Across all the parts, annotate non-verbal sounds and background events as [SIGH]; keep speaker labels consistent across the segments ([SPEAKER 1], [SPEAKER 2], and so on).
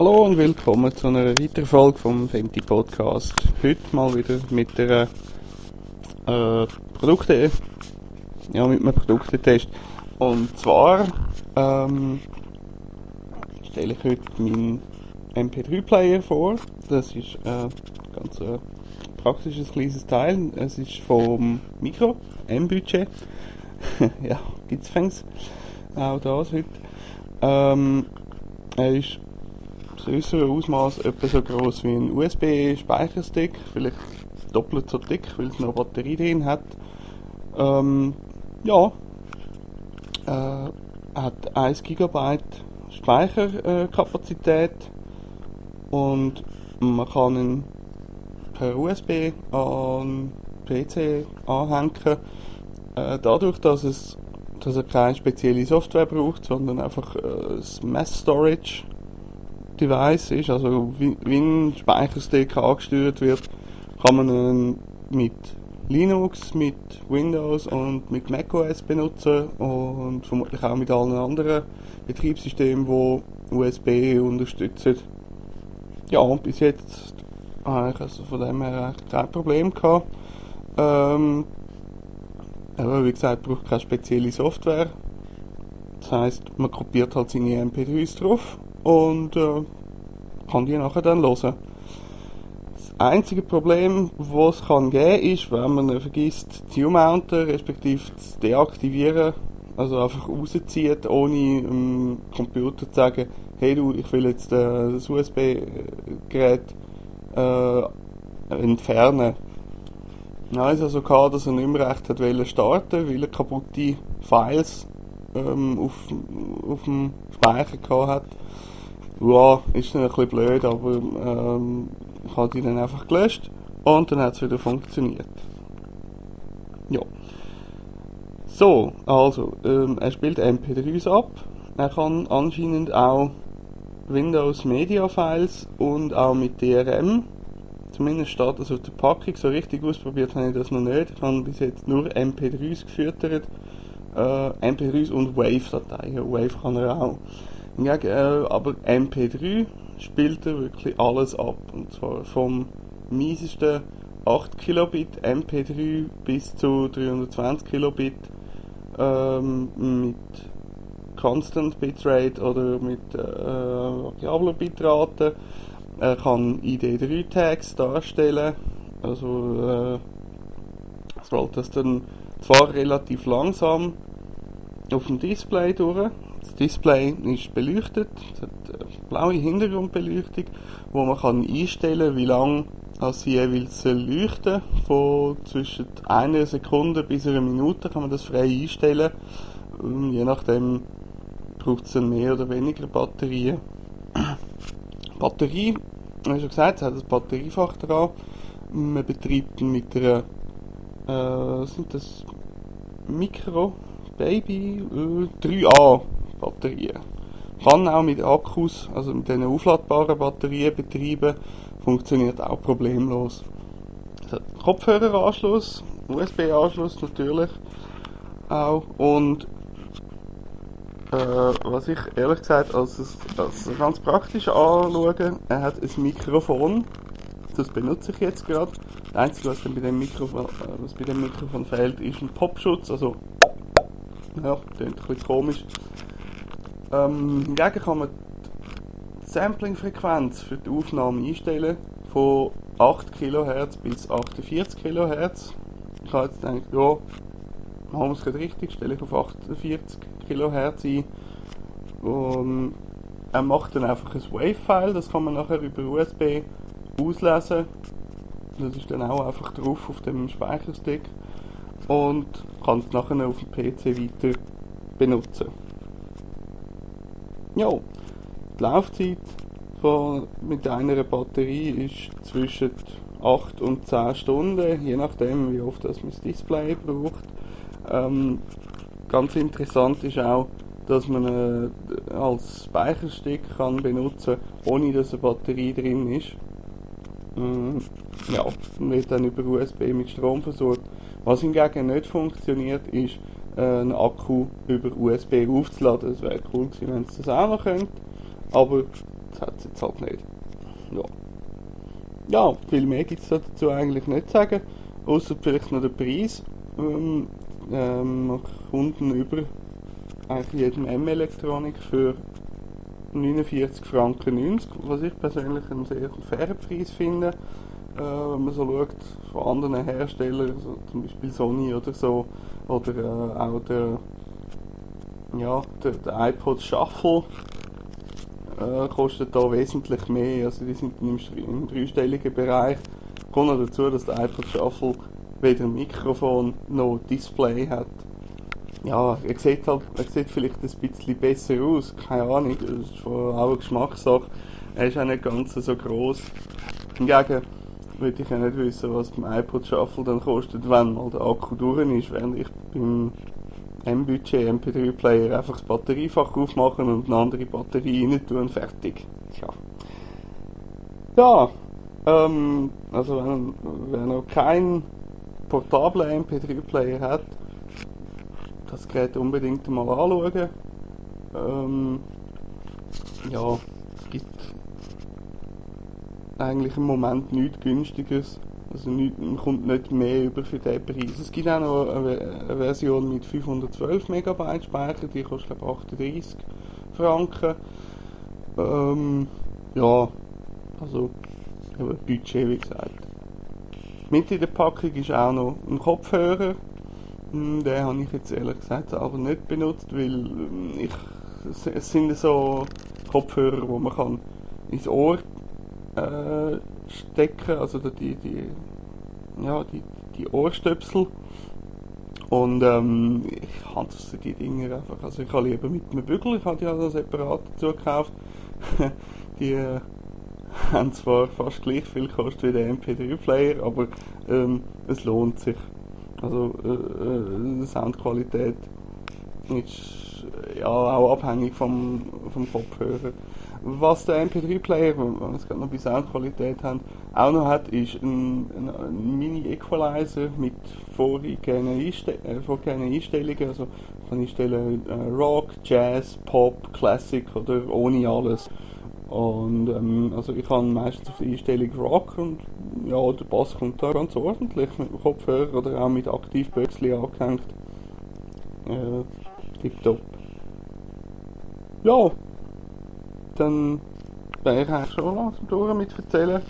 [SPEAKER 1] Hallo und willkommen zu einer weiteren Folge vom Femti Podcast. Heute mal wieder mit der äh, Produkte, ja, mit einem Produktetest. Und zwar ähm, stelle ich heute meinen MP3-Player vor. Das ist äh, ganz ein praktisches kleines Teil. Es ist vom Mikro, M-Budget. [LAUGHS] ja, gibt's fängs. Auch das heute. Ähm, er ist äußere Ausmaß etwa so groß wie ein USB-Speicherstick, vielleicht doppelt so dick, weil es noch Batterie drin hat. Ähm, ja, äh, hat 1 GB Speicherkapazität und man kann ihn per USB an PC anhängen. Äh, dadurch, dass es dass er keine spezielle Software braucht, sondern einfach äh, das Mass Storage Device ist, also wie, wie ein Speicherstick angesteuert wird, kann man ihn mit Linux, mit Windows und mit macOS benutzen und vermutlich auch mit allen anderen Betriebssystemen, die USB unterstützen. Ja, und bis jetzt habe ich also von dem her kein Problem gehabt. Ähm, aber wie gesagt, braucht keine spezielle Software. Das heißt, man kopiert halt seine MP3s drauf und äh, kann die nachher dann hören. Das einzige Problem, was es kann geben, ist, wenn man vergisst zu mounten, respektive zu deaktivieren, also einfach rauszieht, ohne dem Computer zu sagen, hey du, ich will jetzt äh, das USB-Gerät äh, entfernen. Nein, es also gehabt, dass er nicht mehr recht hat starten weil er kaputte Files ähm, auf, auf dem Speicher gehabt hat. Ja, ist ein bisschen blöd, aber ähm, ich habe die dann einfach gelöscht und dann hat es wieder funktioniert. Ja. So, also, ähm, er spielt MP3s ab. Er kann anscheinend auch Windows Media Files und auch mit DRM. Zumindest steht das auf der Packung. So richtig ausprobiert habe ich das noch nicht. Ich habe bis jetzt nur MP3s gefüttert. Äh, MP3s und Wave-Dateien. Wave kann er auch. Hingegen, aber MP3 spielt er wirklich alles ab. Und zwar vom miesesten 8 Kilobit MP3 bis zu 320 Kilobit ähm, mit Constant Bitrate oder mit äh, variabler Bitrate. Er kann ID3-Tags darstellen. Also äh, scrollt das dann zwar relativ langsam auf dem Display durch, das Display ist beleuchtet, es hat eine blaue Hintergrundbeleuchtung, wo man kann einstellen wie lange sie jeweils leuchten Von zwischen einer Sekunde bis einer Minute kann man das frei einstellen. Ähm, je nachdem braucht es mehr oder weniger Batterien. [CLEARS THROAT] Batterie, wie schon gesagt, es hat ein Batteriefach dran. Man betreibt mit einer äh, sind das Micro Baby äh, 3A Batterien. Kann auch mit Akkus, also mit diesen aufladbaren Batterien betreiben, funktioniert auch problemlos. Es hat Kopfhöreranschluss, USB-Anschluss natürlich auch und äh, was ich ehrlich gesagt als, als ganz praktisch anschaue, er hat ein Mikrofon, das benutze ich jetzt gerade. Das Einzige, was, bei dem Mikrofon, äh, was bei dem Mikrofon fehlt, ist ein Popschutz, also ja, klingt ein bisschen komisch. Ähm, hingegen kann man die Sampling-Frequenz für die Aufnahme einstellen von 8 kHz bis 48 kHz. Ich habe jetzt gedacht, ja, machen wir es gerade richtig, stelle ich auf 48 kHz ein. Und er macht dann einfach ein Wave-File, das kann man nachher über USB auslesen. Das ist dann auch einfach drauf auf dem Speicherstick und kann es nachher auf dem PC weiter benutzen. Ja, die Laufzeit von, mit einer Batterie ist zwischen 8 und 10 Stunden, je nachdem wie oft das man das Display braucht. Ähm, ganz interessant ist auch, dass man äh, als Speicherstick kann benutzen, ohne dass eine Batterie drin ist. Ähm, ja, wird dann über USB mit Strom versorgt. Was hingegen nicht funktioniert, ist einen Akku über USB aufzuladen. Es wäre cool gewesen, wenn es das auch noch könnte. Aber das hat es jetzt halt nicht. Ja. Ja, viel mehr gibt es dazu eigentlich nicht zu sagen, außer vielleicht noch der Preis. Ähm, ähm, Kunden über eigentlich jedem M-Elektronik für 49 Franken 90, was ich persönlich einen sehr fairen Preis finde. Äh, wenn man so schaut von anderen Herstellern, so zum Beispiel Sony oder so, oder äh, auch der, ja, der, der iPod Shuffle äh, kostet da wesentlich mehr, also die sind im, im dreistelligen Bereich. Kommt noch dazu, dass der iPod Shuffle weder Mikrofon noch Display hat ja, er sieht halt, er sieht vielleicht ein bisschen besser aus, keine Ahnung, das ist auch eine Geschmackssache. Er ist auch nicht ganz so groß. Hingegen würde ich ja nicht wissen, was beim iPod Shuffle dann kostet, wenn mal der Akku durch ist, während ich beim M-Budget MP3-Player einfach das Batteriefach aufmachen und eine andere Batterie rein tun fertig. Tja. Ja, ähm, also wenn, wer noch keinen portablen MP3-Player hat, das Gerät unbedingt mal anschauen. Ähm, ja, gibt eigentlich im Moment nichts günstiges. Also nicht, man kommt nicht mehr über für den Preis. Es gibt auch noch eine, Version mit 512 MB Speicher, die kostet glaube 38 Franken. Ähm, ja, also Budget wie gesagt. Mit in der Packung ist auch noch ein Kopfhörer hm, den habe ich jetzt ehrlich gesagt aber nicht benutzt, weil hm, ich, es sind so Kopfhörer, wo man kann ins Ohr äh, stecken, also die, die, ja, die, die Ohrstöpsel. Und ähm, ich hasse die Dinger einfach. Also ich habe lieber mit einem Bügel, ich habe die also separat dazu gekauft. [LAUGHS] die äh, [LAUGHS] haben zwar fast gleich viel gekostet wie der MP3-Player, aber ähm, es lohnt sich. Also äh, äh, Soundqualität ist ja auch abhängig vom, vom Kopfhörer. Was der MP3-Player, wenn es gerade noch bei Soundqualität haben, auch noch hat, ist ein, ein, ein Mini-Equalizer mit vorgegebenen, Einste äh, vorgegebenen Einstellungen. Also kann ich stellen äh, Rock, Jazz, Pop, Classic oder ohne alles. Und ähm, also ich habe meistens auf die Einstellung Rock und ja, der Bass kommt da ganz ordentlich mit dem Kopfhörer oder auch mit Aktivböckchen angehängt. Äh, tipptopp. Ja, dann wäre ich eigentlich schon langsam durch mit erzählen.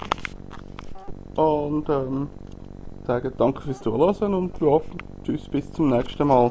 [SPEAKER 1] Und ähm, sagen danke fürs Zuhören und ja, tschüss bis zum nächsten Mal.